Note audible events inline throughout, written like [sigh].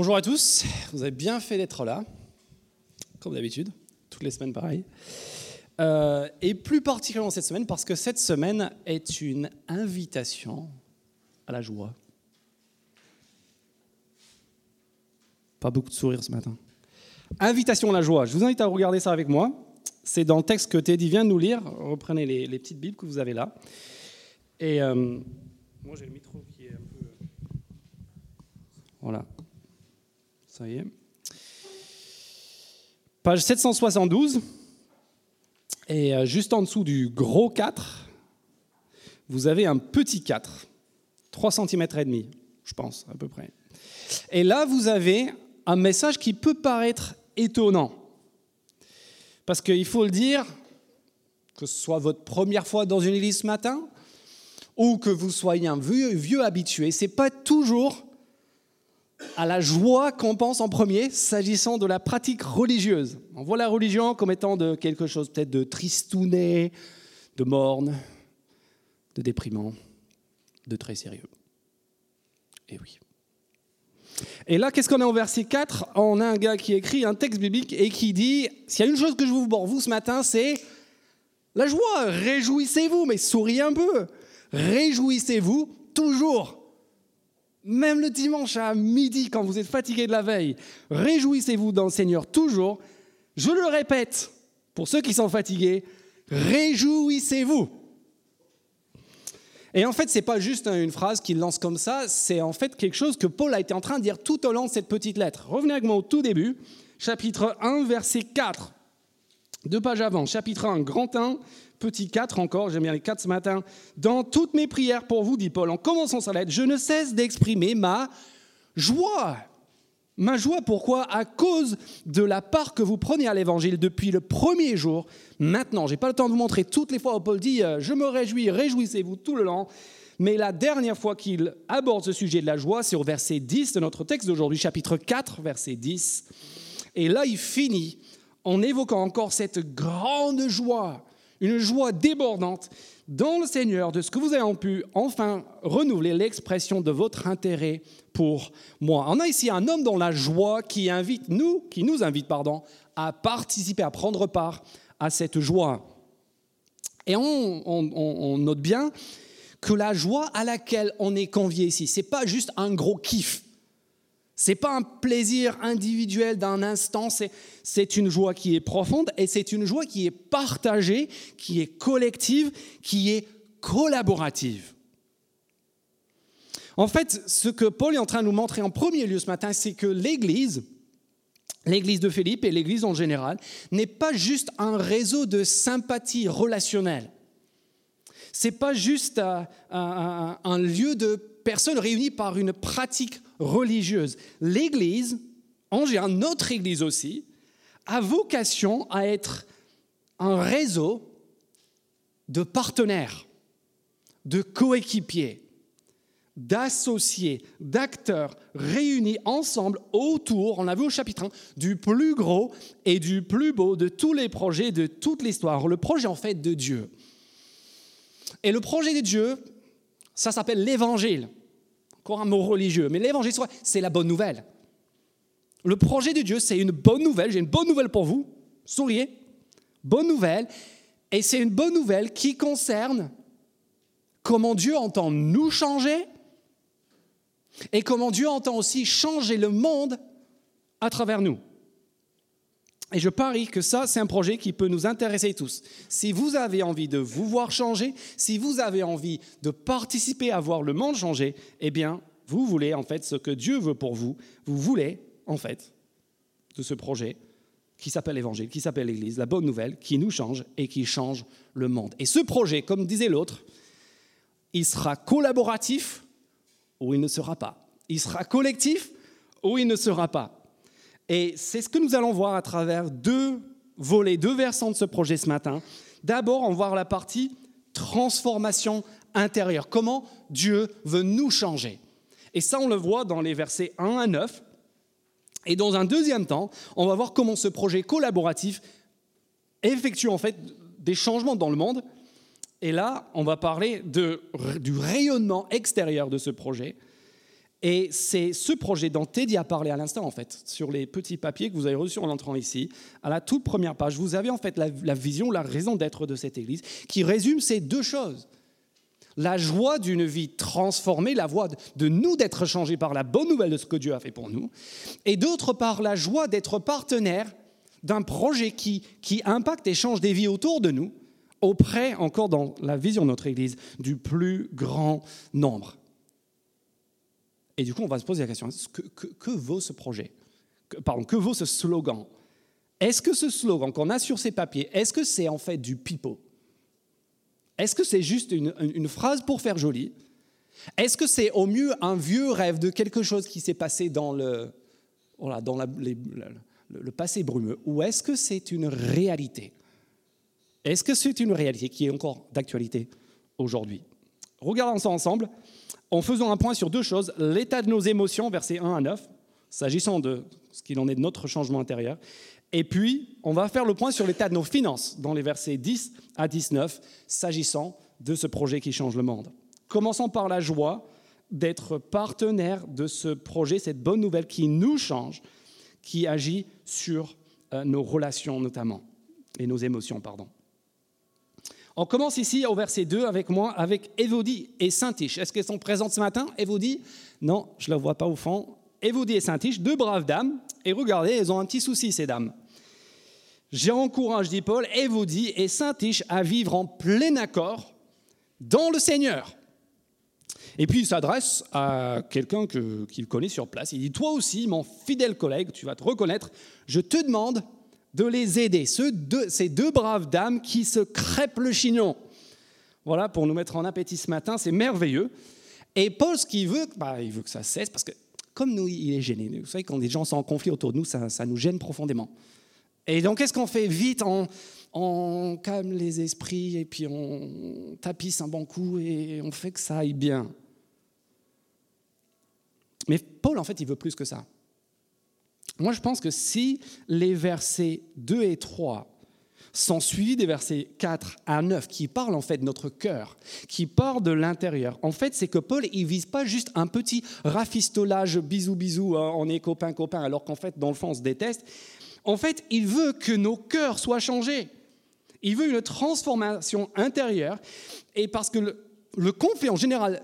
Bonjour à tous, vous avez bien fait d'être là, comme d'habitude, toutes les semaines pareil. Euh, et plus particulièrement cette semaine, parce que cette semaine est une invitation à la joie. Pas beaucoup de sourires ce matin. Invitation à la joie. Je vous invite à regarder ça avec moi. C'est dans le texte que Teddy vient de nous lire. Reprenez les, petites Bibles que vous avez là. Et euh, moi, j'ai le micro qui est un peu. Voilà. Page 772. Et euh, juste en dessous du gros 4, vous avez un petit 4. 3 cm et demi, je pense, à peu près. Et là, vous avez un message qui peut paraître étonnant. Parce qu'il faut le dire, que ce soit votre première fois dans une église ce matin, ou que vous soyez un vieux, vieux habitué, c'est pas toujours à la joie qu'on pense en premier s'agissant de la pratique religieuse. On voit la religion comme étant de quelque chose peut-être de tristouné, de morne, de déprimant, de très sérieux. Et oui. Et là, qu'est-ce qu'on a au verset 4 On a un gars qui écrit un texte biblique et qui dit, s'il y a une chose que je vous pour vous ce matin, c'est la joie. Réjouissez-vous, mais souriez un peu. Réjouissez-vous toujours. Même le dimanche à midi, quand vous êtes fatigué de la veille, réjouissez-vous dans le Seigneur toujours. Je le répète, pour ceux qui sont fatigués, réjouissez-vous. Et en fait, ce n'est pas juste une phrase qu'il lance comme ça, c'est en fait quelque chose que Paul a été en train de dire tout au long de cette petite lettre. Revenez avec moi au tout début, chapitre 1, verset 4. Deux pages avant, chapitre 1, grand 1, petit 4 encore, j'aime bien les 4 ce matin. Dans toutes mes prières pour vous, dit Paul, en commençant sa lettre, je ne cesse d'exprimer ma joie. Ma joie, pourquoi? À cause de la part que vous prenez à l'évangile depuis le premier jour. Maintenant, je n'ai pas le temps de vous montrer toutes les fois où Paul dit euh, Je me réjouis, réjouissez-vous tout le long. Mais la dernière fois qu'il aborde ce sujet de la joie, c'est au verset 10 de notre texte d'aujourd'hui, chapitre 4, verset 10. Et là, il finit en évoquant encore cette grande joie une joie débordante dans le Seigneur de ce que vous avez pu enfin renouveler l'expression de votre intérêt pour moi. On a ici un homme dans la joie qui invite nous, qui nous invite pardon, à participer, à prendre part à cette joie. Et on, on note bien que la joie à laquelle on est convié ici, c'est pas juste un gros kiff. C'est pas un plaisir individuel d'un instant, c'est une joie qui est profonde et c'est une joie qui est partagée, qui est collective, qui est collaborative. En fait, ce que Paul est en train de nous montrer en premier lieu ce matin, c'est que l'Église, l'Église de Philippe et l'Église en général, n'est pas juste un réseau de sympathie relationnelle. C'est pas juste un, un lieu de personnes réunies par une pratique religieuse. L'Église, en notre Église aussi, a vocation à être un réseau de partenaires, de coéquipiers, d'associés, d'acteurs réunis ensemble autour, on a vu au chapitre 1, du plus gros et du plus beau de tous les projets de toute l'histoire, le projet en fait de Dieu. Et le projet de Dieu, ça s'appelle l'évangile un mot religieux, mais l'évangile, c'est la bonne nouvelle. Le projet de Dieu, c'est une bonne nouvelle. J'ai une bonne nouvelle pour vous. Souriez. Bonne nouvelle. Et c'est une bonne nouvelle qui concerne comment Dieu entend nous changer et comment Dieu entend aussi changer le monde à travers nous. Et je parie que ça, c'est un projet qui peut nous intéresser tous. Si vous avez envie de vous voir changer, si vous avez envie de participer à voir le monde changer, eh bien, vous voulez en fait ce que Dieu veut pour vous. Vous voulez en fait de ce projet qui s'appelle l'Évangile, qui s'appelle l'Église, la bonne nouvelle, qui nous change et qui change le monde. Et ce projet, comme disait l'autre, il sera collaboratif ou il ne sera pas. Il sera collectif ou il ne sera pas. Et c'est ce que nous allons voir à travers deux volets, deux versants de ce projet ce matin. D'abord, on va voir la partie transformation intérieure, comment Dieu veut nous changer. Et ça, on le voit dans les versets 1 à 9. Et dans un deuxième temps, on va voir comment ce projet collaboratif effectue en fait des changements dans le monde. Et là, on va parler de, du rayonnement extérieur de ce projet Et c'est ce projet dont Teddy a parlé à l'instant, en fait, sur les petits papiers que vous avez reçus en entrant ici. À la toute première page, vous avez en fait la, vision, la raison d'être de cette Église, qui résume ces deux choses. La joie d'une vie transformée, la voie de nous d'être changés par la bonne nouvelle de ce que Dieu a fait pour nous, et d'autre part, la joie d'être partenaire d'un projet qui, qui impacte et change des vies autour de nous, auprès, encore dans la vision de notre Église, du plus grand nombre. Et du coup, on va se poser la question, que, vaut ce projet? Pardon, que vaut ce slogan? Est-ce que ce slogan qu'on a sur ces papiers, est-ce que c'est en fait du pipeau? Est-ce que c'est juste une, phrase pour faire joli? Est-ce que c'est au mieux un vieux rêve de quelque chose qui s'est passé dans le, voilà, dans le passé brumeux? Ou est-ce que c'est une réalité? Est-ce que c'est une réalité qui est encore d'actualité aujourd'hui? Regardons ça ensemble en faisant un point sur deux choses, l'état de nos émotions, versets 1 à 9, s'agissant de ce qu'il en est de notre changement intérieur, et puis on va faire le point sur l'état de nos finances, dans les versets 10 à 19, s'agissant de ce projet qui change le monde. Commençons par la joie d'être partenaire de ce projet, cette bonne nouvelle qui nous change, qui agit sur euh, nos relations notamment, et nos émotions, pardon. On commence ici au verset 2 avec moi, avec Évodie et Saint-Tiche. Est-ce qu'elles sont présentes ce matin, Évodie Non, je ne la vois pas au fond. Évodie et Saint-Tiche, deux braves dames. Et regardez, elles ont un petit souci, ces dames. J'encourage, dit Paul, Évodie et Saint-Tiche à vivre en plein accord dans le Seigneur. Et puis il s'adresse à quelqu'un qu'il connaît sur place. Il dit, toi aussi, mon fidèle collègue, tu vas te reconnaître, je te demande de les aider, ces deux braves dames qui se crêpent le chignon. Voilà, pour nous mettre en appétit ce matin, c'est merveilleux. Et Paul, ce qu'il veut, bah, il veut que ça cesse, parce que comme nous, il est gêné. Vous savez, quand des gens sont en conflit autour de nous, ça, nous gêne profondément. Et donc, qu'est-ce qu'on fait Vite, on, calme les esprits, et puis on tapisse un bon coup, et on fait que ça aille bien. Mais Paul, en fait, il veut plus que ça. Moi, je pense que si les versets 2 et 3 sont suivis des versets 4 à 9 qui parlent en fait de notre cœur, qui parlent de l'intérieur. En fait, c'est que Paul, il vise pas juste un petit rafistolage, bisous, bisous, hein, on est copains, copains, alors qu'en fait, dans le fond, on se déteste. En fait, il veut que nos cœurs soient changés. Il veut une transformation intérieure. Et parce que le, le conflit en général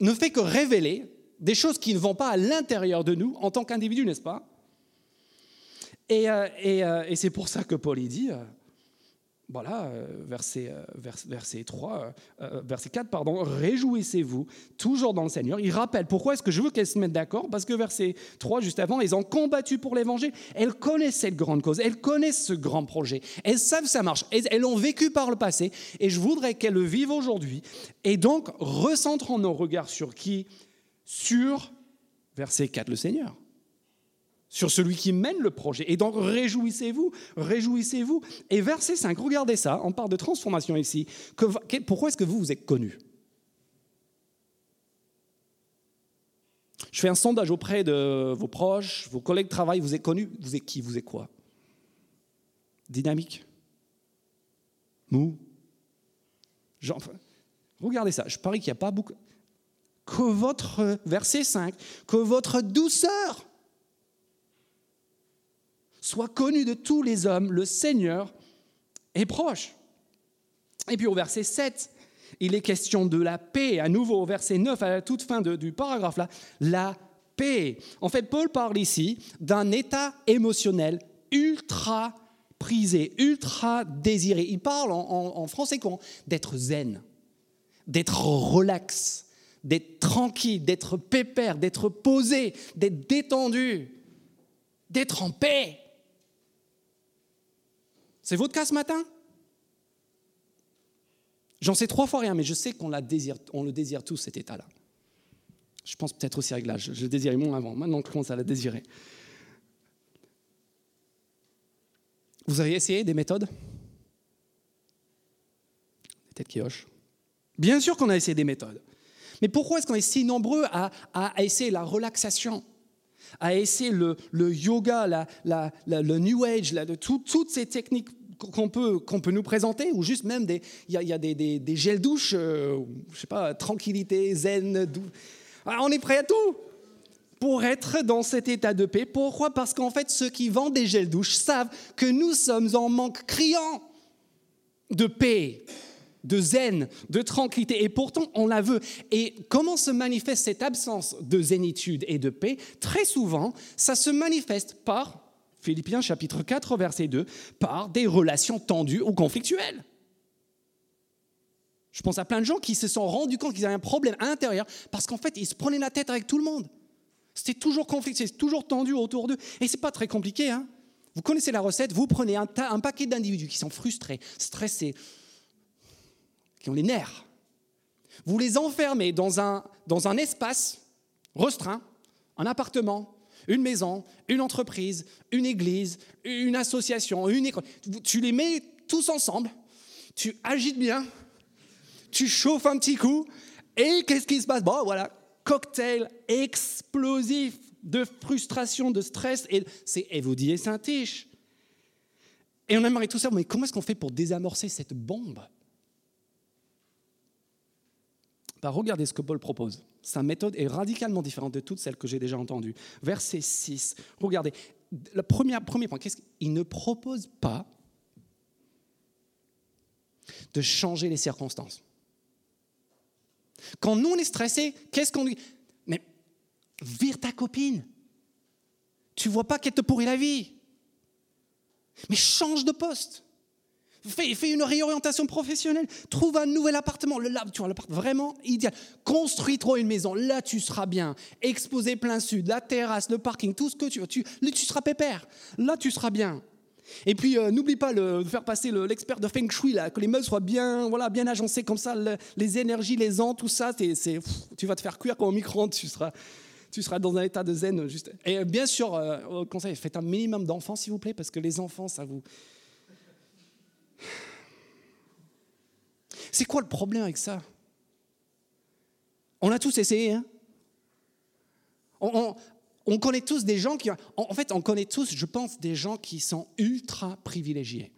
ne fait que révéler des choses qui ne vont pas à l'intérieur de nous en tant qu'individu, n'est-ce pas? Et, euh, euh, et, c'est pour ça que Paul dit, euh, voilà, verset, verset 3, verset 4, pardon, réjouissez-vous toujours dans le Seigneur. Il rappelle pourquoi est-ce que je veux qu'elles se mettent d'accord Parce que verset 3, juste avant, elles ont combattu pour l'évangile. Elles connaissent cette grande cause, elles connaissent ce grand projet, elles savent ça marche, elles l'ont vécu par le passé, et je voudrais qu'elles le vivent aujourd'hui. Et donc, recentrons nos regards sur qui? Sur, verset 4, le Seigneur sur celui qui mène le projet. Et donc, réjouissez-vous, réjouissez-vous. Et verset 5, regardez ça, on parle de transformation ici. pourquoi est-ce que vous, vous êtes connu Je fais un sondage auprès de vos proches, vos collègues de travail, vous êtes connu, vous êtes qui, vous êtes quoi? Dynamique? Mou? Regardez ça, je parie qu'il n'y a pas beaucoup... Que votre, verset 5, que votre douceur soit connu de tous les hommes, le Seigneur est proche. Et puis au verset 7, il est question de la paix. À nouveau, au verset 9, à la toute fin du paragraphe là, la paix. En fait, Paul parle ici d'un état émotionnel ultra prisé, ultra désiré. Il parle en, français quoi D'être zen, d'être relax, d'être tranquille, d'être pépère, d'être posé, d'être détendu, d'être en paix. C'est votre cas ce matin? J'en sais trois fois rien, mais je sais qu'on le désire tous, cet état-là. Je pense peut-être aussi réglage. Je le désirais moins avant. Maintenant, je commence à le désirer. Vous avez essayé des méthodes? Des têtes qui hochent. Bien sûr qu'on a essayé des méthodes. Mais pourquoi est-ce qu'on est si nombreux à, essayer la relaxation? À essayer le, yoga, le New Age, toutes ces techniques qu'on peut, nous présenter, ou juste même des, il y a, des, gels douches, euh, je sais pas, tranquillité, zen, Ah, on est prêt à tout pour être dans cet état de paix. Pourquoi? Parce qu'en fait, ceux qui vendent des gels douches savent que nous sommes en manque criant de paix, de zen, de tranquillité. Et pourtant, on la veut. Et comment se manifeste cette absence de zénitude et de paix Très souvent, ça se manifeste par, Philippiens chapitre 4, verset 2, par des relations tendues ou conflictuelles. Je pense à plein de gens qui se sont rendus compte qu'ils avaient un problème intérieur parce qu'en fait, ils se prenaient la tête avec tout le monde. C'était toujours conflictuel, c'était toujours tendu autour d'eux. Et c'est pas très compliqué. Hein vous connaissez la recette, vous prenez un, un paquet d'individus qui sont frustrés, stressés, qui ont les nerfs. Vous les enfermez dans un, dans un espace restreint, un appartement, une maison, une entreprise, une église, une association, une école. Tu les mets tous ensemble, tu agites bien, tu chauffes un petit coup, et qu'est-ce qui se passe? Bon, voilà, cocktail explosif de frustration, de stress, et c'est Evaudi et Saint-Tiche. Et on aimerait tout ça, mais comment est-ce qu'on fait pour désamorcer cette bombe? Regardez ce que Paul propose. Sa méthode est radicalement différente de toutes celles que j'ai déjà entendues. Verset 6, regardez, le premier, point, qu'est-ce qu'il ne propose pas de changer les circonstances. Quand nous, on est qu'est-ce qu'on dit? Mais vire ta copine. Tu vois pas qu'elle te pourrit la vie. Mais change de poste. Fais, une réorientation professionnelle. Trouve un nouvel appartement. Le, là, tu vois, l'appart vraiment idéal. Construis-toi une maison. Là, tu seras bien. Exposé plein sud, la terrasse, le parking, tout ce que tu veux. Tu, tu seras pépère. Là, tu seras bien. Et puis, euh, n'oublie pas de faire passer l'expert de Feng Shui, là, que les meubles soient bien, voilà, bien agencés comme ça, les énergies, les ans, tout ça, tu vas te faire cuire comme au micro-ondes, tu seras, tu seras dans un état de zen. Juste. Et euh, bien sûr, euh, conseil, faites un minimum d'enfants, s'il vous plaît, parce que les enfants, ça vous... C'est quoi le problème avec ça? On a tous essayé, hein on, on connaît tous des gens qui... En fait, on connaît tous, je pense, des gens qui sont ultra privilégiés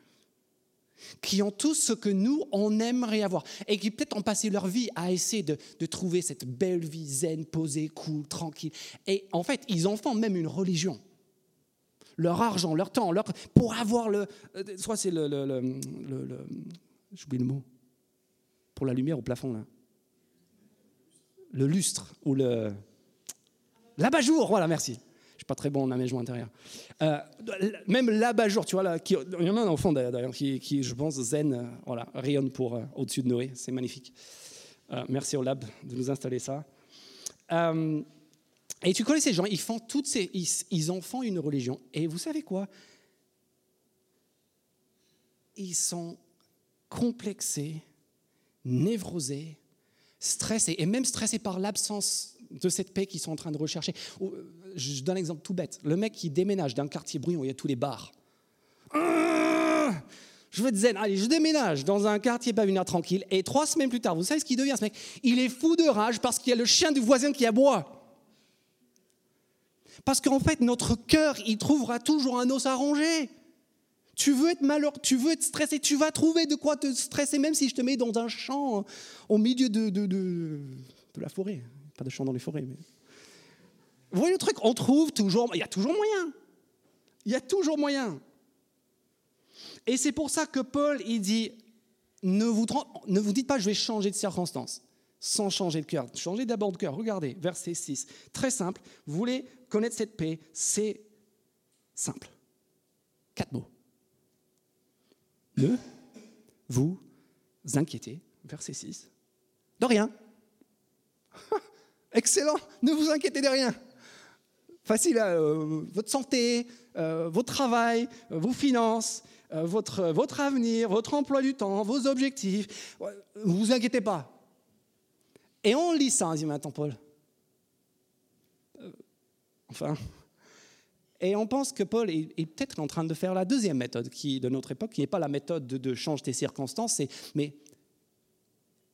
qui ont tout ce que nous, on aimerait avoir, et qui peut-être ont passé leur vie à essayer de, trouver cette belle vie zen, posée, cool, tranquille. Et en fait, ils en font même une religion. Leur argent, leur temps, leur, pour avoir le... Euh, soit c'est le... le, le J'oublie le mot. Pour la lumière au plafond, là. Le lustre, ou le... L'abat-jour, voilà, merci. Je ne suis pas très bon en aménagement intérieur. Euh, même l'abat-jour, tu vois, là, qui, il y en a un enfant d'ailleurs qui, je pense, zen, euh, voilà, rayonne pour euh, au-dessus de Noé. C'est magnifique. merci au lab de nous installer ça. Et tu connais ces gens, ils font toutes ces, ils, en font une religion. Et vous savez quoi? Ils sont complexés, névrosés, stressés, et même stressés par l'absence de cette paix qu'ils sont en train de rechercher. Euh, je donne un exemple tout bête. Le mec qui déménage d'un quartier bruyant où il y a tous les bars. Ah, je veux être zen. Allez, je déménage dans un quartier pavillon tranquille. Et trois semaines plus tard, vous savez ce qu'il devient ce mec? Il est fou de rage parce qu'il y a le chien du voisin qui aboie. Parce qu'en fait, notre cœur, il trouvera toujours un os à ronger. Tu veux être malheureux, tu veux être stressé, tu vas trouver de quoi te stresser, même si je te mets dans un champ au milieu de, de, de, de la forêt. Pas de chant dans les forêts, mais. Vous voyez le truc? On trouve toujours. Il y a toujours moyen. Il y a toujours moyen. Et c'est pour ça que Paul, il dit ne vous, ne vous dites pas je vais changer de circonstance sans changer de cœur. Changez d'abord de cœur. Regardez, verset 6. Très simple. Vous voulez connaître cette paix C'est simple. Quatre mots. Ne vous inquiétez, verset 6, de rien. [laughs] Excellent, ne vous inquiétez de rien. Facile, euh, votre santé, euh, votre travail, euh, vos finances, votre, votre avenir, votre emploi du temps, vos objectifs. Ne vous inquiétez pas. Et on lit ça, on dit, attends, Paul. Enfin. Et on pense que Paul est, peut-être en train de faire la deuxième méthode qui, de notre époque, qui n'est pas la méthode de, de change tes circonstances, mais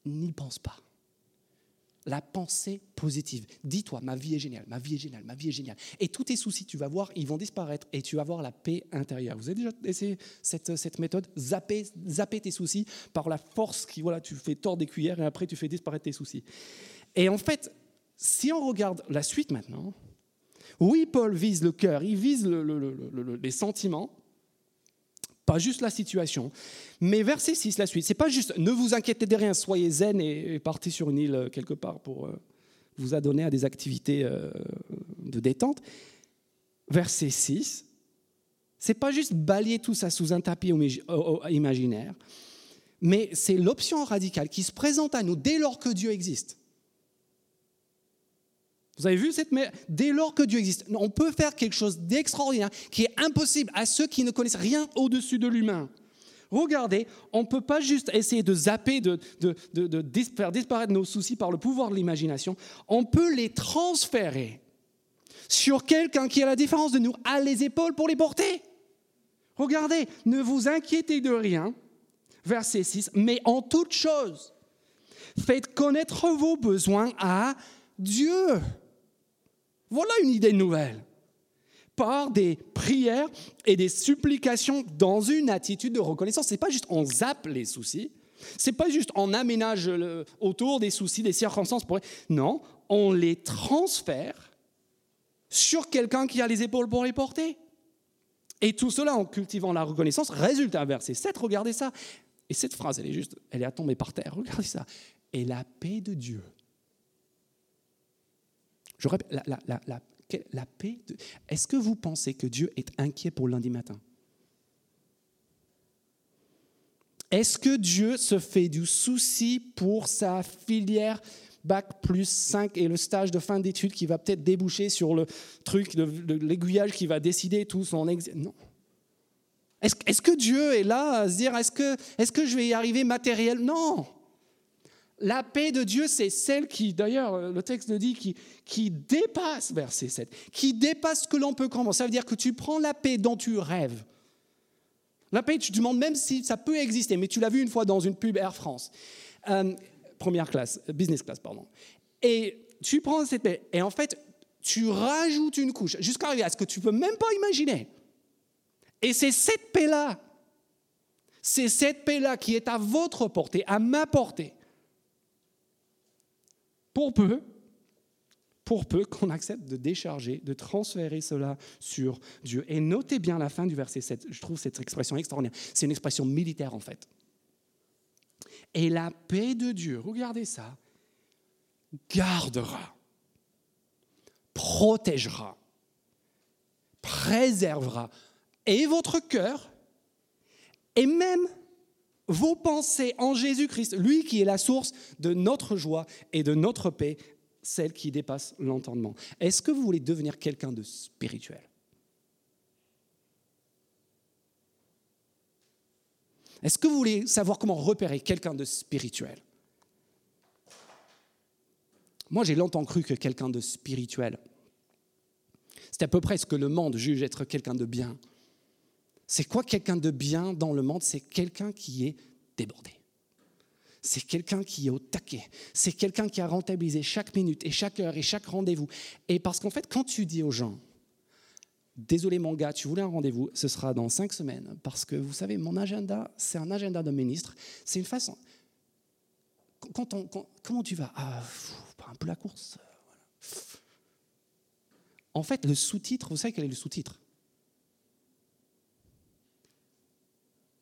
n'y pense pas la pensée positive. Dis-toi, ma vie est géniale, ma vie est géniale, ma vie est géniale. Et tous tes soucis, tu vas voir, ils vont disparaître et tu vas avoir la paix intérieure. Vous avez déjà essayé cette, cette méthode zapper, zapper tes soucis par la force qui, voilà, tu fais tordre des cuillères et après tu fais disparaître tes soucis. Et en fait, si on regarde la suite maintenant, oui, Paul vise le cœur, il vise les sentiments, pas juste la situation. Mais verset 6, la suite, c'est pas juste ne vous inquiétez de rien, soyez zen et, partez sur une île quelque part pour euh, vous adonner à des activités euh, de détente. Verset 6, c'est pas juste balayer tout ça sous un tapis imaginaire, mais c'est l'option radicale qui se présente à nous dès lors que Dieu existe. Vous avez vu cette Dès lors que Dieu existe, on peut faire quelque chose d'extraordinaire qui est impossible à ceux qui ne connaissent rien au-dessus de l'humain. Regardez, on ne peut pas juste essayer de zapper, de, faire disparaître nos soucis par le pouvoir de l'imagination. On peut les transférer sur quelqu'un qui, à la différence de nous, a les épaules pour les porter. Regardez, ne vous inquiétez de rien, verset 6, mais en toute chose, faites connaître vos besoins à Dieu. Voilà une idée nouvelle. Par des prières et des supplications dans une attitude de reconnaissance. Ce n'est pas juste on zappe les soucis, c'est pas juste on aménage autour des soucis, des circonstances. Non, on les transfère sur quelqu'un qui a les épaules pour les porter. Et tout cela en cultivant la reconnaissance. Résultat, verset 7, regardez ça. Et cette phrase, elle est juste, elle est à tomber par terre. Regardez ça. Et la paix de Dieu je répète, la, paix. Est-ce que vous pensez que Dieu est inquiet pour lundi matin? Est-ce que Dieu se fait du souci pour sa filière bac plus 5 et le stage de fin d'études qui va peut-être déboucher sur le truc, l'aiguillage qui va décider tout son exil Non. Est-ce que Dieu est là à se dire est-ce que, est que je vais y arriver matériel? Non. La paix de Dieu, c'est celle qui, d'ailleurs, euh, le texte le dit, qui, dépasse, verset 7, qui dépasse ce que l'on peut comprendre. Ça veut dire que tu prends la paix dont tu rêves. La paix, tu te demandes même si ça peut exister, mais tu l'as vu une fois dans une pub Air France. Euh, première classe, euh, business class, pardon. Et tu prends cette paix, et en fait, tu rajoutes une couche, jusqu'à arriver à ce que tu peux même pas imaginer. Et c'est cette paix-là, c'est cette paix-là qui est à votre portée, à ma portée pour peu, pour peu qu'on accepte de décharger, de transférer cela sur Dieu. Et notez bien la fin du verset 7, je trouve cette expression extraordinaire. C'est une expression militaire en fait. Et la paix de Dieu, regardez ça, gardera, protégera, préservera et votre cœur et même vos pensées en Jésus-Christ, lui qui est la source de notre joie et de notre paix, celle qui dépasse l'entendement. Est-ce que vous voulez devenir quelqu'un de spirituel? Est-ce que vous voulez savoir comment repérer quelqu'un de spirituel? Moi, j'ai longtemps cru que quelqu'un de spirituel, c'est à peu près ce que le monde juge être quelqu'un de bien. C'est quoi quelqu'un de bien dans le monde? C'est quelqu'un qui est débordé. C'est quelqu'un qui est au taquet. C'est quelqu'un qui a rentabilisé chaque minute et chaque heure et chaque rendez-vous. Et parce qu'en fait, quand tu dis aux gens, désolé mon gars, tu voulais un rendez-vous, ce sera dans cinq semaines, parce que vous savez, mon agenda, c'est un agenda de ministre. C'est une façon. Quand on, comment tu vas? Ah, Un peu la course. En fait, le sous-titre, vous savez quel est le sous-titre?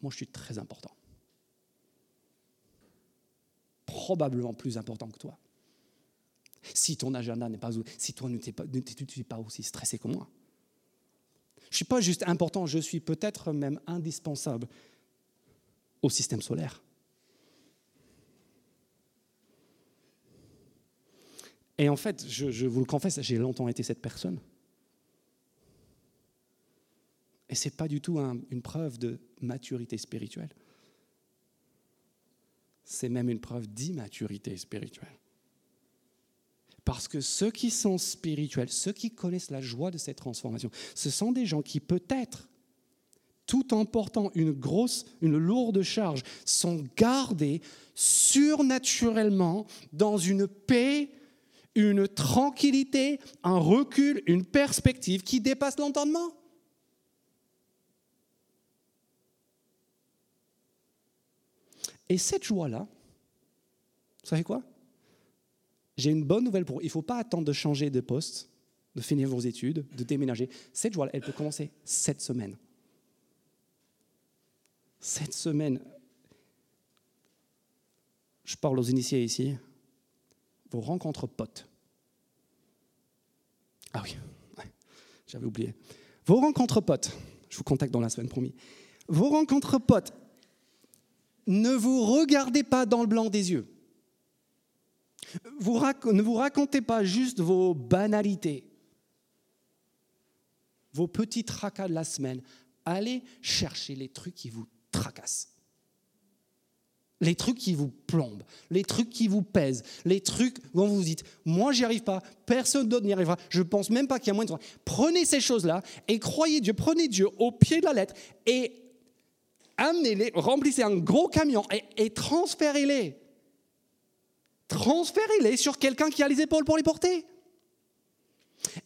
Moi je suis très important. Probablement plus important que toi. Si ton agenda n'est pas, si toi tu n'es pas aussi stressé que moi. Je ne suis pas juste important, je suis peut-être même indispensable au système solaire. Et en fait, je, je vous le confesse, j'ai longtemps été cette personne. Et ce n'est pas du tout une preuve de maturité spirituelle. C'est même une preuve d'immaturité spirituelle. Parce que ceux qui sont spirituels, ceux qui connaissent la joie de cette transformation, ce sont des gens qui peut-être, tout en portant une grosse, une lourde charge, sont gardés surnaturellement dans une paix, une tranquillité, un recul, une perspective qui dépasse l'entendement. Et cette joie-là, vous savez quoi? J'ai une bonne nouvelle pour vous. Il ne faut pas attendre de changer de poste, de finir vos études, de déménager. Cette joie, elle peut commencer cette semaine. Cette semaine, je parle aux initiés ici, vos rencontres potes. Ah oui, j'avais oublié. Vos rencontres potes, je vous contacte dans la semaine, promis. Vos rencontres potes, ne vous regardez pas dans le blanc des yeux. Ne vous racontez pas juste vos banalités, vos petits tracas de la semaine. Allez chercher les trucs qui vous tracassent. Les trucs qui vous plombent, les trucs qui vous pèsent, les trucs où vous vous dites, moi j'y arrive pas, personne d'autre n'y arrivera, je pense même pas qu'il y a moins de Prenez ces choses-là et croyez Dieu, prenez Dieu au pied de la lettre et amenez-les, remplissez un gros camion et, transférez-les. Transférez-les sur quelqu'un qui a les épaules pour les porter.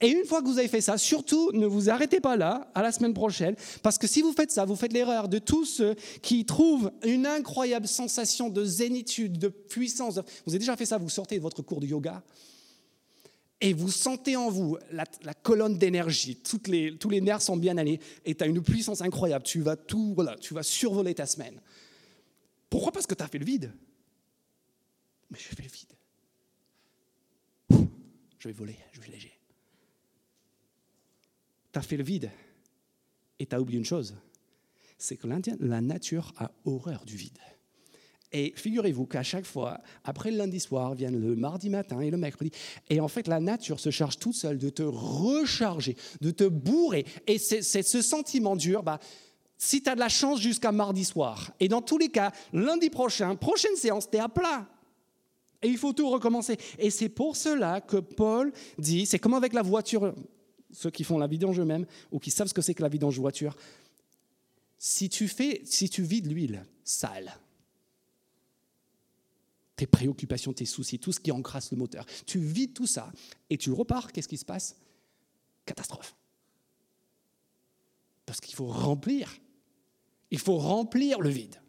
Et une fois que vous avez fait ça, surtout ne vous arrêtez pas là, à la semaine prochaine, parce que si vous faites ça, vous faites l'erreur de tous ceux qui trouvent une incroyable sensation de zénitude, de puissance. Vous avez déjà fait ça, vous sortez de votre cours de yoga et vous sentez en vous la, colonne d'énergie, les, tous les nerfs sont bien allés et tu as une puissance incroyable, tu vas tout, voilà, tu vas survoler ta semaine. Pourquoi Parce que tu as fait le vide. Mais je fais le vide. Je vais voler, je vais léger tu as fait le vide et tu as oublié une chose, c'est que la nature a horreur du vide. Et figurez-vous qu'à chaque fois, après le lundi soir, vient le mardi matin et le mercredi. Et en fait, la nature se charge toute seule de te recharger, de te bourrer. Et c'est ce sentiment dur, bah, si tu as de la chance jusqu'à mardi soir. Et dans tous les cas, lundi prochain, prochaine séance, tu es à plat. Et il faut tout recommencer. Et c'est pour cela que Paul dit, c'est comme avec la voiture ceux qui font la vidange eux-mêmes ou qui savent ce que c'est que la vidange voiture, si tu, fais, si tu vides l'huile sale, tes préoccupations, tes soucis, tout ce qui encrasse le moteur, tu vides tout ça et tu repars, qu'est-ce qui se passe? Catastrophe. Parce qu'il faut remplir. Il faut remplir le vide.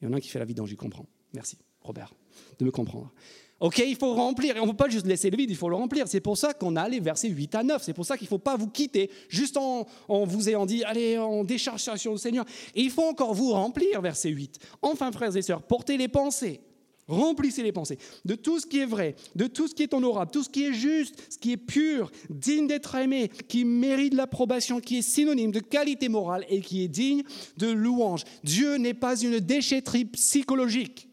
Il y en a un qui fait la vidange, j'y comprends. Merci, Robert, de me comprendre. Ok, il faut remplir. Et on ne peut pas juste laisser le vide, il faut le remplir. C'est pour ça qu'on a les versets 8 à 9. C'est pour ça qu'il ne faut pas vous quitter juste en, vous ayant dit, allez, on décharge sur le Seigneur. Et il faut encore vous remplir, verset 8. Enfin, frères et sœurs, portez les pensées. Remplissez les pensées de tout ce qui est vrai, de tout ce qui est honorable, tout ce qui est juste, ce qui est pur, digne d'être aimé, qui mérite l'approbation, qui est synonyme de qualité morale et qui est digne de louange. Dieu n'est pas une déchetterie psychologique,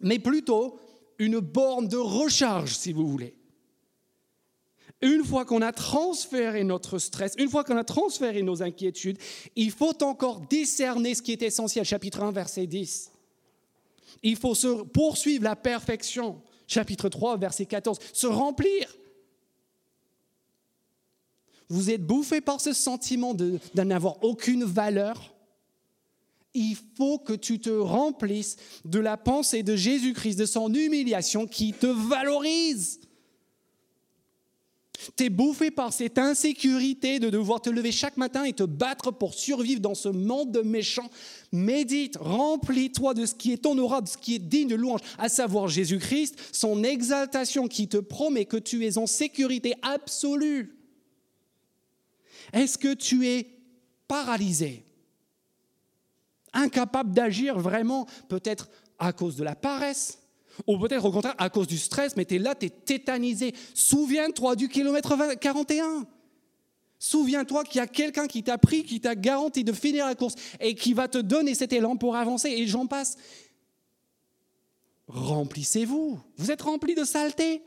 mais plutôt une borne de recharge, si vous voulez. Une fois qu'on a transféré notre stress, une fois qu'on a transféré nos inquiétudes, il faut encore discerner ce qui est essentiel. Chapitre 1, verset 10. Il faut se poursuivre la perfection. Chapitre 3, verset 14. Se remplir. Vous êtes bouffé par ce sentiment de, n'avoir aucune valeur il faut que tu te remplisses de la pensée de Jésus-Christ, de son humiliation qui te valorise. Tu es bouffé par cette insécurité de devoir te lever chaque matin et te battre pour survivre dans ce monde de méchants. Médite, remplis-toi de ce qui est honorable, de ce qui est digne de louange, à savoir Jésus-Christ, son exaltation qui te promet que tu es en sécurité absolue. Est-ce que tu es paralysé? Incapable d'agir vraiment, peut-être à cause de la paresse, ou peut-être au contraire à cause du stress, mais tu es là, tu es tétanisé. Souviens-toi du kilomètre 41. Souviens-toi qu'il y a quelqu'un qui t'a pris, qui t'a garanti de finir la course et qui va te donner cet élan pour avancer, et j'en passe. Remplissez-vous. Vous êtes remplis de saleté.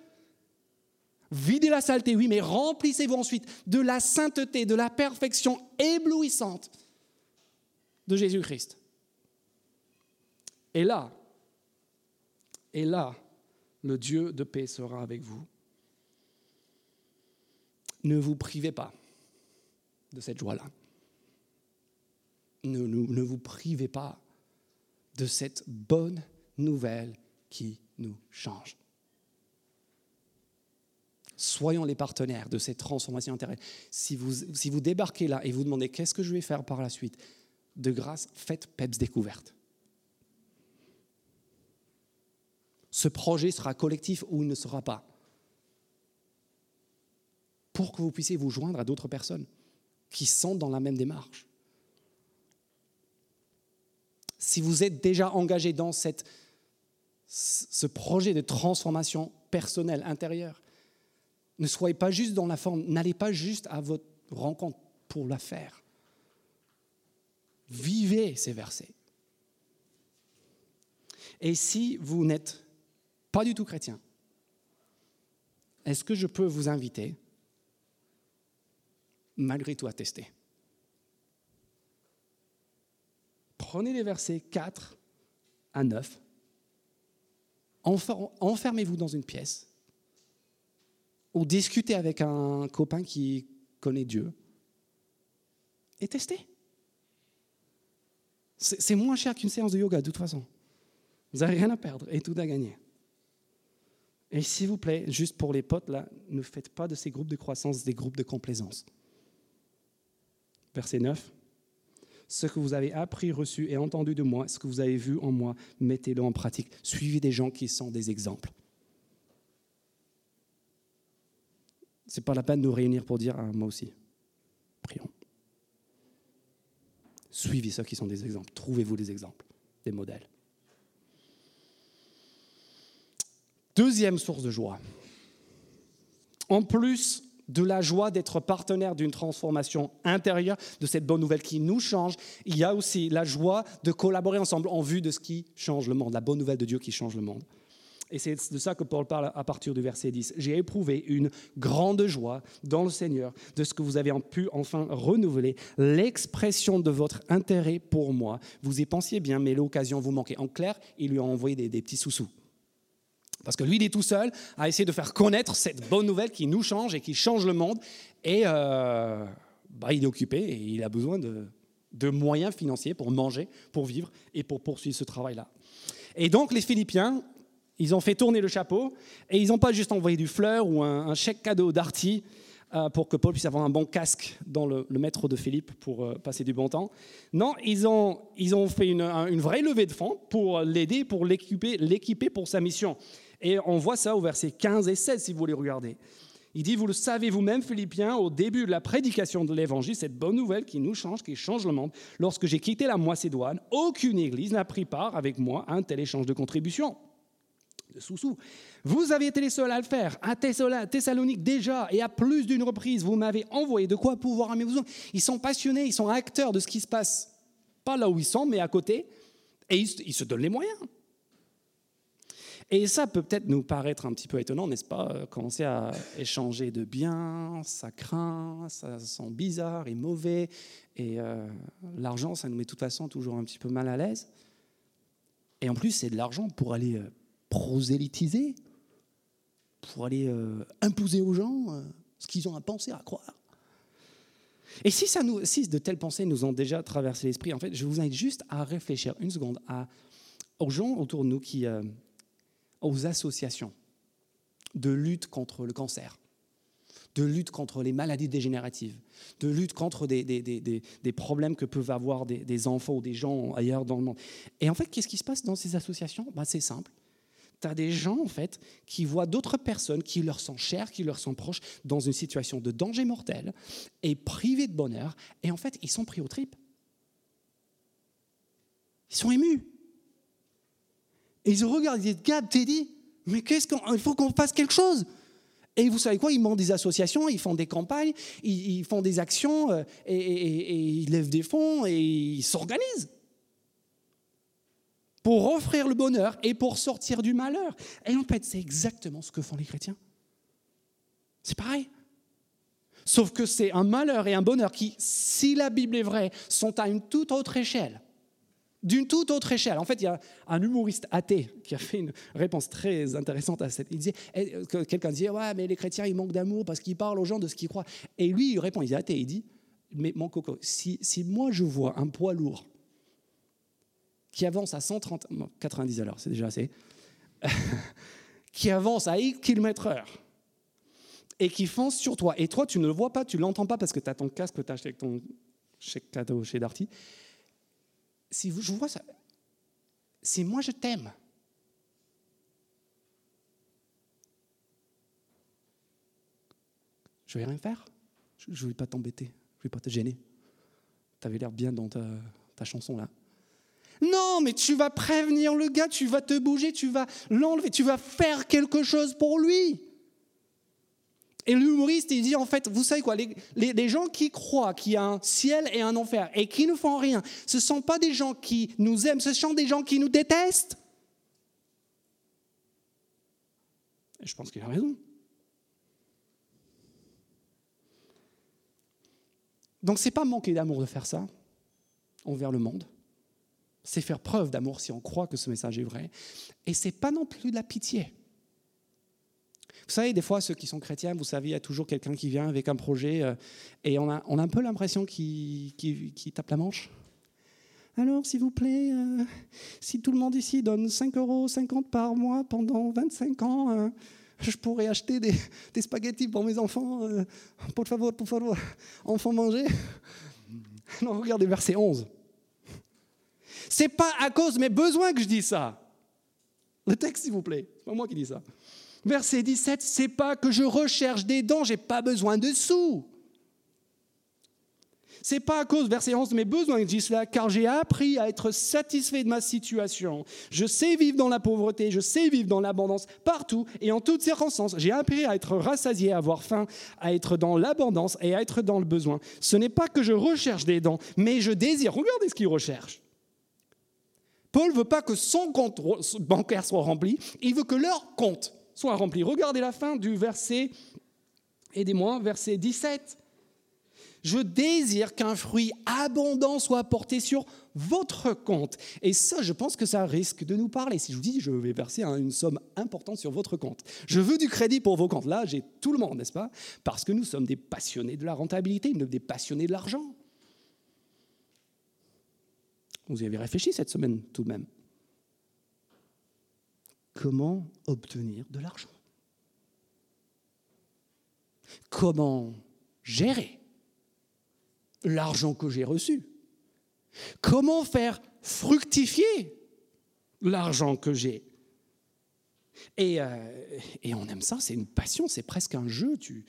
Videz la saleté, oui, mais remplissez-vous ensuite de la sainteté, de la perfection éblouissante de Jésus-Christ. Et là, et là, le Dieu de paix sera avec vous. Ne vous privez pas de cette joie-là. Ne, vous privez pas de cette bonne nouvelle qui nous change. Soyons les partenaires de cette transformation intérieure. Si vous, si vous débarquez là et vous demandez qu'est-ce que je vais faire par la suite, de grâce, faites PEPS découverte. Ce projet sera collectif ou il ne sera pas. Pour que vous puissiez vous joindre à d'autres personnes qui sont dans la même démarche. Si vous êtes déjà engagé dans cette, ce projet de transformation personnelle intérieure, ne soyez pas juste dans la forme, n'allez pas juste à votre rencontre pour la faire. Vivez ces versets. Et si vous n'êtes pas du tout chrétien, est-ce que je peux vous inviter, malgré tout, à tester? Prenez les versets 4 à 9, enfermez-vous dans une pièce, ou discutez avec un copain qui connaît Dieu, et testez. C'est moins cher qu'une séance de yoga, de toute façon. Vous n'avez rien à perdre et tout à gagner. Et s'il vous plaît, juste pour les potes, là, ne faites pas de ces groupes de croissance des groupes de complaisance. Verset 9. Ce que vous avez appris, reçu et entendu de moi, ce que vous avez vu en moi, mettez-le en pratique. Suivez des gens qui sont des exemples. Ce n'est pas la peine de nous réunir pour dire ah, moi aussi. Prions. Suivez ceux qui sont des exemples. Trouvez-vous des exemples, des modèles. Deuxième source de joie. En plus de la joie d'être partenaire d'une transformation intérieure, de cette bonne nouvelle qui nous change, il y a aussi la joie de collaborer ensemble en vue de ce qui change le monde, la bonne nouvelle de Dieu qui change le monde. Et c'est de ça que Paul parle à partir du verset 10. J'ai éprouvé une grande joie dans le Seigneur de ce que vous avez pu enfin renouveler l'expression de votre intérêt pour moi. Vous y pensiez bien, mais l'occasion vous manquait. En clair, il lui a envoyé des, des petits sous-sous. Parce que lui, il est tout seul à essayer de faire connaître cette bonne nouvelle qui nous change et qui change le monde. Et euh, bah, il est occupé et il a besoin de, moyens financiers pour manger, pour vivre et pour poursuivre ce travail-là. Et donc, les Philippiens, ils ont fait tourner le chapeau et ils n'ont pas juste envoyé du fleur ou un, chèque cadeau d'Arty euh, pour que Paul puisse avoir un bon casque dans le, métro de Philippe pour euh, passer du bon temps. Non, ils ont, ils ont fait une, une vraie levée de fonds pour l'aider, pour l'équiper pour sa mission. Et on voit ça au verset 15 et 16 si vous voulez regarder. Il dit, vous le savez vous-même, Philippiens, au début de la prédication de l'Évangile, cette bonne nouvelle qui nous change, qui change le monde, lorsque j'ai quitté la Macédoine, aucune église n'a pris part avec moi à un tel échange de contributions. De sous-sous. Vous avez été les seuls à le faire. À Thessalonique déjà, et à plus d'une reprise, vous m'avez envoyé de quoi pouvoir à mes besoins. Ils sont passionnés, ils sont acteurs de ce qui se passe. Pas là où ils sont, mais à côté. Et ils se donnent les moyens. Et ça peut peut-être nous paraître un petit peu étonnant, n'est-ce pas euh, Commencer à échanger de biens, ça craint, ça sent bizarre et mauvais, et euh, l'argent, ça nous met de toute façon toujours un petit peu mal à l'aise. Et en plus, c'est de l'argent pour aller euh, prosélytiser, pour aller imposer aux gens ce qu'ils ont à penser, à croire. Et si, ça nous, si de telles pensées nous ont déjà traversé l'esprit, en fait, je vous invite juste à réfléchir une seconde aux gens autour de nous qui aux associations de lutte contre le cancer, de lutte contre les maladies dégénératives, de lutte contre des, des, problèmes que peuvent avoir des, enfants ou des gens ailleurs dans le monde. Et en fait, qu'est-ce qui se passe dans ces associations? Bah, C'est simple. Tu as des gens, en fait, qui voient d'autres personnes qui leur sont chères, qui leur sont proches, dans une situation de danger mortel et privés de bonheur. Et en fait, ils sont pris au tripes. Ils sont émus. Et ils regardent, ils disent, Gad, t'es dit, mais qu'est-ce qu'il faut qu'on fasse quelque chose. Et vous savez quoi Ils montent des associations, ils font des campagnes, ils, font des actions, euh, et, ils lèvent des fonds, et ils s'organisent pour offrir le bonheur et pour sortir du malheur. Et en fait, c'est exactement ce que font les chrétiens. C'est pareil. Sauf que c'est un malheur et un bonheur qui, si la Bible est vraie, sont à une toute autre échelle d'une toute autre échelle. En fait, il y a un humoriste athée qui a fait une réponse très intéressante à cette. Il disait, eh, quelqu'un disait, ouais, mais les chrétiens, ils manquent d'amour parce qu'ils parlent aux gens de ce qu'ils croient. Et lui, il répond, il est athée, il dit, mais mon coco, si, moi je vois un poids lourd qui avance à 130, 90 à l'heure, c'est déjà assez, [laughs] qui avance à 8 km heure et qui fonce sur toi, et toi, tu ne le vois pas, tu l'entends pas parce que tu as ton casque que tu as acheté ton chèque cadeau chez Darty, si vous, je vois ça, c'est moi je t'aime. Je vais rien faire. Je ne vais pas t'embêter. Je ne vais pas te gêner. Tu avais l'air bien dans ta chanson là. Non, mais tu vas prévenir le gars, tu vas te bouger, tu vas l'enlever, tu vas faire quelque chose pour lui. Et l'humoriste, il dit en fait, vous savez quoi, les, gens qui croient qu'il y a un ciel et un enfer et qui ne font rien, ce ne sont pas des gens qui nous aiment, ce sont des gens qui nous détestent. Et je pense qu'il a raison. Donc c'est pas manquer d'amour de faire ça envers le monde. C'est faire preuve d'amour si on croit que ce message est vrai. Et c'est pas non plus de la pitié. Vous savez, des fois, ceux qui sont chrétiens, vous savez, il y a toujours quelqu'un qui vient avec un projet euh, et on a, on a un peu l'impression qu'il tape la manche. Alors, s'il vous plaît, euh, si tout le monde ici donne 5,50 euros par mois pendant 25 ans, euh, je pourrais acheter des, spaghettis pour mes enfants. pour favor, pour favor, enfants manger. Non, regardez verset 11. C'est pas à cause de mes besoins que je dis ça. Le texte, s'il vous plaît. C'est pas moi qui dis ça. Verset 17, c'est pas que je recherche des dons, j'ai pas besoin de sous. C'est pas à cause, verset 11, de mes besoins que je cela, car j'ai appris à être satisfait de ma situation. Je sais vivre dans la pauvreté, je sais vivre dans l'abondance partout et en toutes circonstances. J'ai appris à être rassasié, à avoir faim, à être dans l'abondance et à être dans le besoin. Ce n'est pas que je recherche des dons, mais je désire. Regardez ce qu'il recherche. Paul veut pas que son compte bancaire soit rempli, il veut que leur compte soit rempli. Regardez la fin du verset, aidez-moi, verset 17. Je désire qu'un fruit abondant soit porté sur votre compte. Et ça, je pense que ça risque de nous parler. Si je vous dis, je vais verser une somme importante sur votre compte. Je veux du crédit pour vos comptes. Là, j'ai tout le monde, n'est-ce pas? Parce que nous sommes des passionnés de la rentabilité, des passionnés de l'argent. Vous y avez réfléchi cette semaine tout de même? Comment obtenir de l'argent? Comment gérer l'argent que j'ai reçu? Comment faire fructifier l'argent que j'ai? Et, euh, on aime ça, c'est une passion, c'est presque un jeu. Tu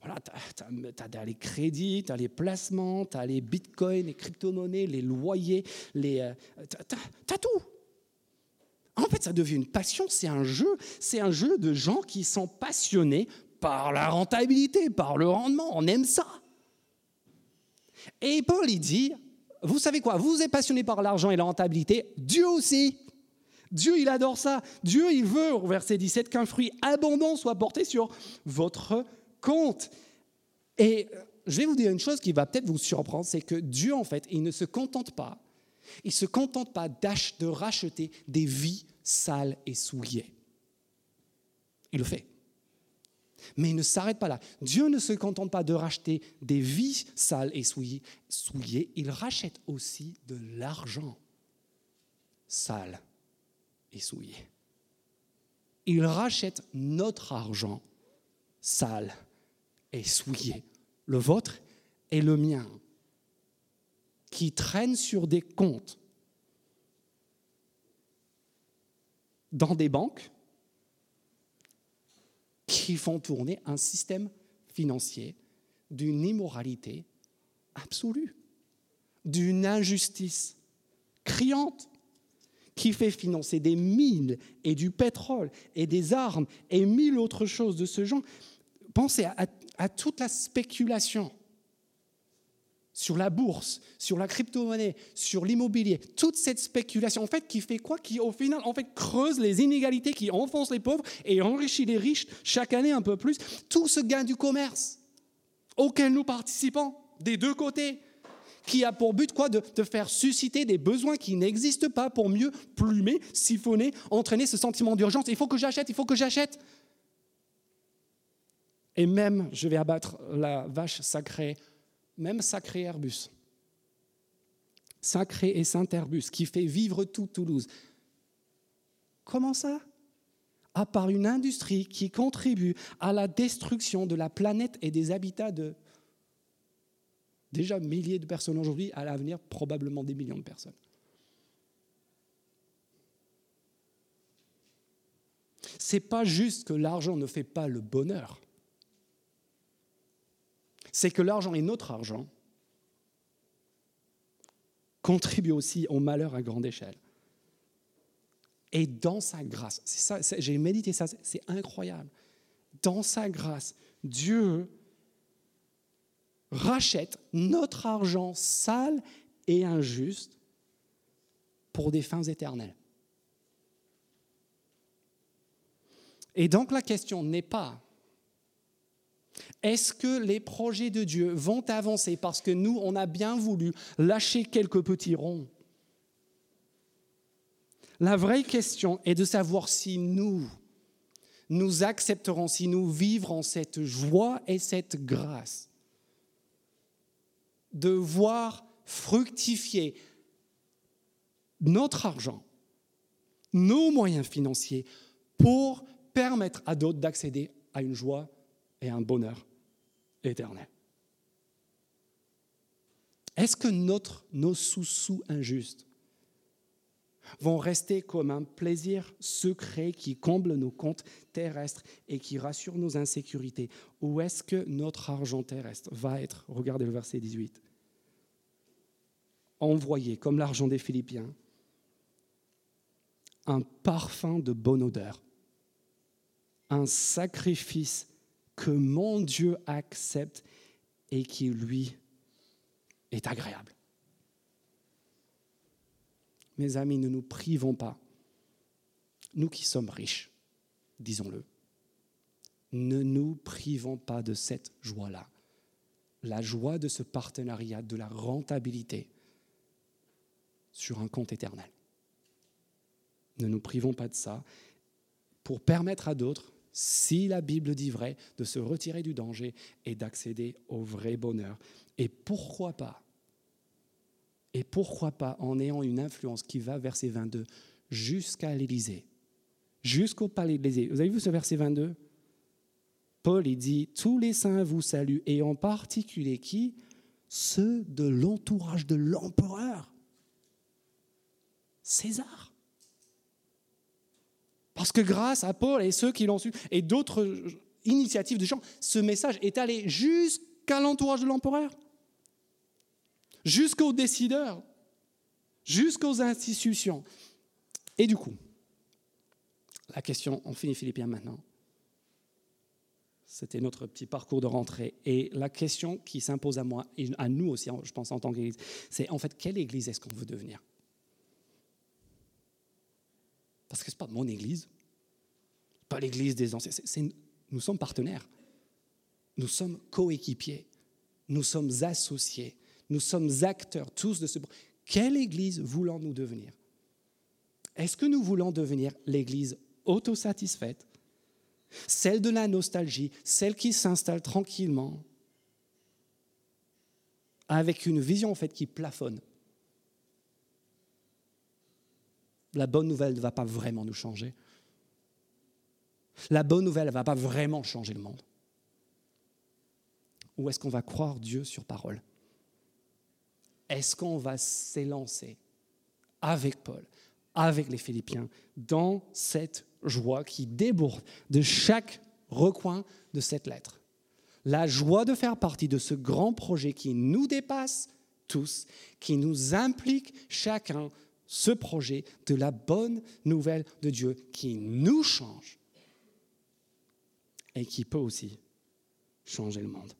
voilà, as, as, les crédits, tu as les placements, tu as les bitcoins, les crypto-monnaies, les loyers, les, euh, tu as tout. En fait, ça devient une passion, c'est un jeu, c'est un jeu de gens qui sont passionnés par la rentabilité, par le rendement, on aime ça. Et Paul, il dit, vous savez quoi, vous êtes passionné par l'argent et la rentabilité, Dieu aussi. Dieu, il adore ça. Dieu, il veut, au verset 17, qu'un fruit abondant soit porté sur votre compte. Et je vais vous dire une chose qui va peut-être vous surprendre, c'est que Dieu, en fait, il ne se contente pas il ne se contente pas de racheter des vies sales et souillées. Il le fait. Mais il ne s'arrête pas là. Dieu ne se contente pas de racheter des vies sales et souillées, il rachète aussi de l'argent sale et souillé. Il rachète notre argent sale et souillé, le vôtre et le mien qui traînent sur des comptes dans des banques qui font tourner un système financier d'une immoralité absolue, d'une injustice criante qui fait financer des mines et du pétrole et des armes et mille autres choses de ce genre. Pensez à, à toute la spéculation sur la bourse, sur la crypto-monnaie, sur l'immobilier, toute cette spéculation, en fait, qui fait quoi Qui, au final, en fait, creuse les inégalités, qui enfonce les pauvres et enrichit les riches chaque année un peu plus. Tout ce gain du commerce auquel nous participons, des deux côtés, qui a pour but quoi de, de faire susciter des besoins qui n'existent pas pour mieux plumer, siphonner, entraîner ce sentiment d'urgence. Il faut que j'achète, il faut que j'achète. Et même, je vais abattre la vache sacrée même sacré Airbus. Sacré et Saint Airbus, qui fait vivre tout Toulouse. Comment ça? À part une industrie qui contribue à la destruction de la planète et des habitats de déjà milliers de personnes aujourd'hui, à l'avenir probablement des millions de personnes. C'est pas juste que l'argent ne fait pas le bonheur. C'est que l'argent et notre argent contribuent aussi au malheur à grande échelle. Et dans sa grâce, j'ai médité ça, c'est incroyable. Dans sa grâce, Dieu rachète notre argent sale et injuste pour des fins éternelles. Et donc la question n'est pas est-ce que les projets de Dieu vont avancer parce que nous, on a bien voulu lâcher quelques petits ronds? La vraie question est de savoir si nous, nous accepterons, si nous vivrons cette joie et cette grâce de voir fructifier notre argent, nos moyens financiers pour permettre à d'autres d'accéder à une joie et un bonheur éternel. Est-ce que notre, nos sous-sous injustes vont rester comme un plaisir secret qui comble nos comptes terrestres et qui rassure nos insécurités? Ou est-ce que notre argent terrestre va être, regardez le verset 18, envoyé comme l'argent des Philippiens, un parfum de bonne odeur, un sacrifice que mon Dieu accepte et qui lui est agréable. Mes amis, ne nous privons pas, nous qui sommes riches, disons-le, ne nous privons pas de cette joie-là, la joie de ce partenariat, de la rentabilité sur un compte éternel. Ne nous privons pas de ça pour permettre à d'autres, si la Bible dit vrai, de se retirer du danger et d'accéder au vrai bonheur. Et pourquoi pas Et pourquoi pas en ayant une influence qui va, verset 22, jusqu'à l'Élysée, jusqu'au palais de l'Élysée. Vous avez vu ce verset 22 Paul, il dit, tous les saints vous saluent, et en particulier qui? Ceux de l'entourage de l'empereur. César. Parce que grâce à Paul et ceux qui l'ont su, et d'autres initiatives de gens, ce message est allé jusqu'à l'entourage de l'empereur, jusqu'aux décideurs, jusqu'aux institutions. Et du coup, la question, on finit Philippiens maintenant. C'était notre petit parcours de rentrée. Et la question qui s'impose à moi, et à nous aussi, je pense en tant qu'Église, c'est en fait, quelle Église est-ce qu'on veut devenir? Parce que ce n'est pas mon église, pas l'église des anciens. nous sommes partenaires. Nous sommes coéquipiers. Nous sommes associés. Nous sommes acteurs tous de ce. Quelle église voulons-nous devenir? Est-ce que nous voulons devenir l'église autosatisfaite, celle de la nostalgie, celle qui s'installe tranquillement, avec une vision en fait qui plafonne la bonne nouvelle ne va pas vraiment nous changer. La bonne nouvelle ne va pas vraiment changer le monde. Ou est-ce qu'on va croire Dieu sur parole? Est-ce qu'on va s'élancer avec Paul, avec les Philippiens, dans cette joie qui déborde de chaque recoin de cette lettre? La joie de faire partie de ce grand projet qui nous dépasse tous, qui nous implique chacun ce projet de la bonne nouvelle de Dieu qui nous change et qui peut aussi changer le monde.